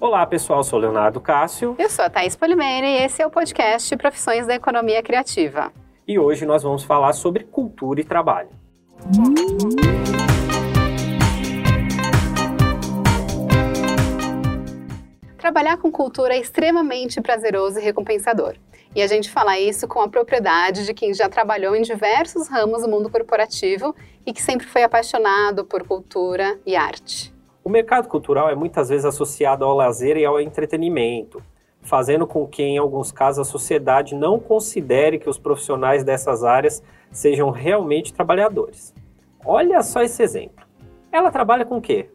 Olá pessoal, sou Leonardo Cássio. Eu sou a Thaís Polimeira e esse é o podcast Profissões da Economia Criativa. E hoje nós vamos falar sobre cultura e trabalho. Trabalhar com cultura é extremamente prazeroso e recompensador. E a gente fala isso com a propriedade de quem já trabalhou em diversos ramos do mundo corporativo e que sempre foi apaixonado por cultura e arte. O mercado cultural é muitas vezes associado ao lazer e ao entretenimento, fazendo com que, em alguns casos, a sociedade não considere que os profissionais dessas áreas sejam realmente trabalhadores. Olha só esse exemplo. Ela trabalha com o quê?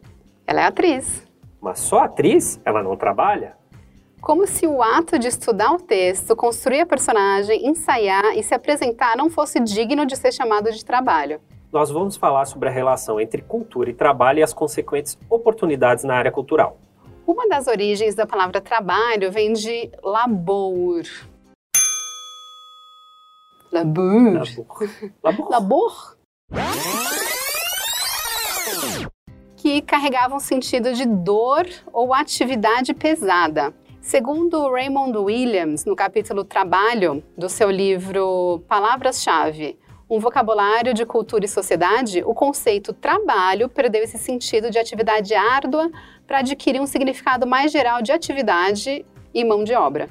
Ela é atriz. Mas só atriz? Ela não trabalha? Como se o ato de estudar o texto, construir a personagem, ensaiar e se apresentar não fosse digno de ser chamado de trabalho. Nós vamos falar sobre a relação entre cultura e trabalho e as consequentes oportunidades na área cultural. Uma das origens da palavra trabalho vem de labor. Labor. Labor. Labor. Que carregava um sentido de dor ou atividade pesada. Segundo Raymond Williams, no capítulo Trabalho do seu livro Palavras-chave, um vocabulário de cultura e sociedade, o conceito trabalho perdeu esse sentido de atividade árdua para adquirir um significado mais geral de atividade e mão de obra.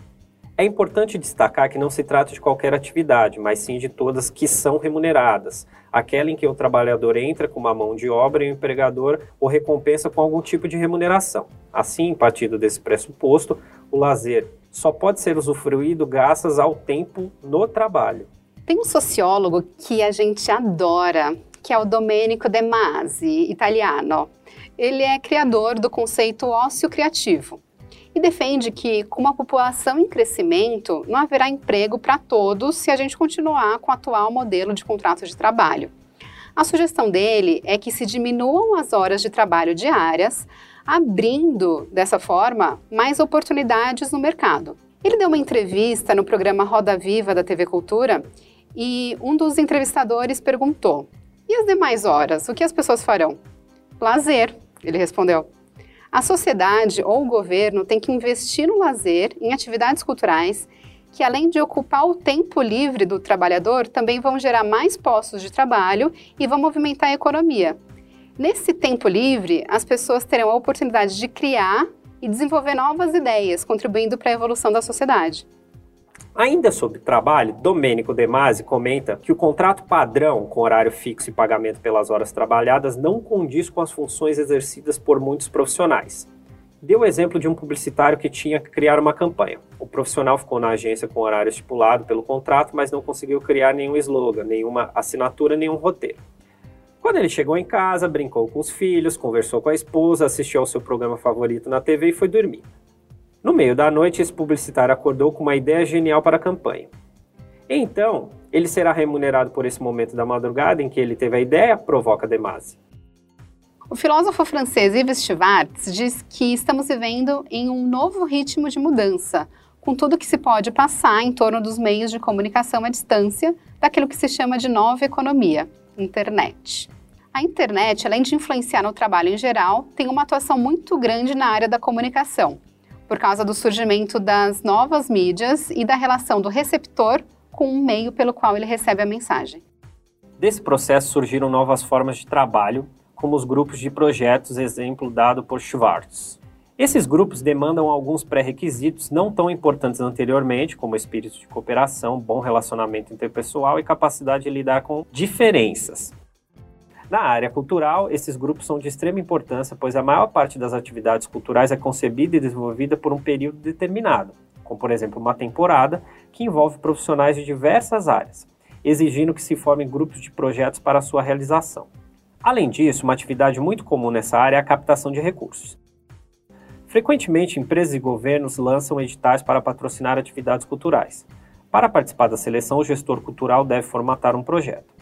É importante destacar que não se trata de qualquer atividade, mas sim de todas que são remuneradas. Aquela em que o trabalhador entra com uma mão de obra e o empregador o recompensa com algum tipo de remuneração. Assim, partindo desse pressuposto, o lazer só pode ser usufruído graças ao tempo no trabalho. Tem um sociólogo que a gente adora, que é o Domenico De Masi, italiano. Ele é criador do conceito ócio criativo e defende que, com uma população em crescimento, não haverá emprego para todos se a gente continuar com o atual modelo de contrato de trabalho. A sugestão dele é que se diminuam as horas de trabalho diárias, abrindo, dessa forma, mais oportunidades no mercado. Ele deu uma entrevista no programa Roda Viva da TV Cultura e um dos entrevistadores perguntou: E as demais horas, o que as pessoas farão? Lazer, ele respondeu. A sociedade ou o governo tem que investir no lazer, em atividades culturais, que além de ocupar o tempo livre do trabalhador, também vão gerar mais postos de trabalho e vão movimentar a economia. Nesse tempo livre, as pessoas terão a oportunidade de criar e desenvolver novas ideias, contribuindo para a evolução da sociedade. Ainda sobre trabalho, Domênico De Masi comenta que o contrato padrão com horário fixo e pagamento pelas horas trabalhadas não condiz com as funções exercidas por muitos profissionais. Deu o exemplo de um publicitário que tinha que criar uma campanha. O profissional ficou na agência com horário estipulado pelo contrato, mas não conseguiu criar nenhum slogan, nenhuma assinatura, nenhum roteiro. Quando ele chegou em casa, brincou com os filhos, conversou com a esposa, assistiu ao seu programa favorito na TV e foi dormir. No meio da noite, esse publicitário acordou com uma ideia genial para a campanha. Então, ele será remunerado por esse momento da madrugada em que ele teve a ideia, provoca Demasi. O filósofo francês Yves Schwartz diz que estamos vivendo em um novo ritmo de mudança, com tudo que se pode passar em torno dos meios de comunicação à distância, daquilo que se chama de nova economia, internet. A internet, além de influenciar no trabalho em geral, tem uma atuação muito grande na área da comunicação, por causa do surgimento das novas mídias e da relação do receptor com o meio pelo qual ele recebe a mensagem. Desse processo surgiram novas formas de trabalho, como os grupos de projetos, exemplo dado por Schwartz. Esses grupos demandam alguns pré-requisitos não tão importantes anteriormente, como espírito de cooperação, bom relacionamento interpessoal e capacidade de lidar com diferenças. Na área cultural, esses grupos são de extrema importância, pois a maior parte das atividades culturais é concebida e desenvolvida por um período determinado, como por exemplo uma temporada, que envolve profissionais de diversas áreas, exigindo que se formem grupos de projetos para sua realização. Além disso, uma atividade muito comum nessa área é a captação de recursos. Frequentemente, empresas e governos lançam editais para patrocinar atividades culturais. Para participar da seleção, o gestor cultural deve formatar um projeto.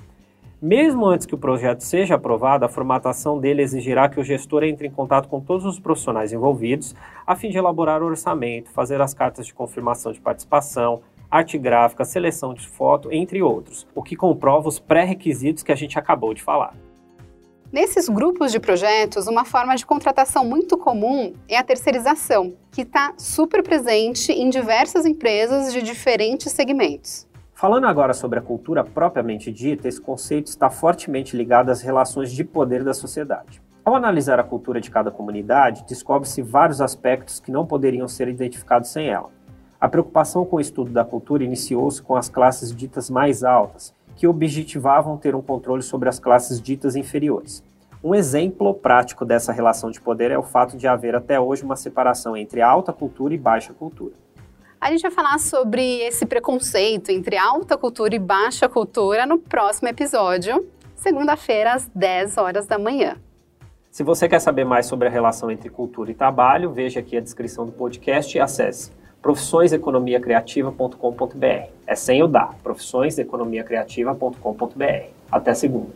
Mesmo antes que o projeto seja aprovado, a formatação dele exigirá que o gestor entre em contato com todos os profissionais envolvidos, a fim de elaborar o orçamento, fazer as cartas de confirmação de participação, arte gráfica, seleção de foto, entre outros, o que comprova os pré-requisitos que a gente acabou de falar. Nesses grupos de projetos, uma forma de contratação muito comum é a terceirização, que está super presente em diversas empresas de diferentes segmentos. Falando agora sobre a cultura propriamente dita, esse conceito está fortemente ligado às relações de poder da sociedade. Ao analisar a cultura de cada comunidade, descobre-se vários aspectos que não poderiam ser identificados sem ela. A preocupação com o estudo da cultura iniciou-se com as classes ditas mais altas, que objetivavam ter um controle sobre as classes ditas inferiores. Um exemplo prático dessa relação de poder é o fato de haver até hoje uma separação entre alta cultura e baixa cultura. A gente vai falar sobre esse preconceito entre alta cultura e baixa cultura no próximo episódio, segunda-feira, às 10 horas da manhã. Se você quer saber mais sobre a relação entre cultura e trabalho, veja aqui a descrição do podcast e acesse profissõeseconomiacreativa.com.br. É sem o dar, profissõeseconomiacreativa.com.br. Até segunda.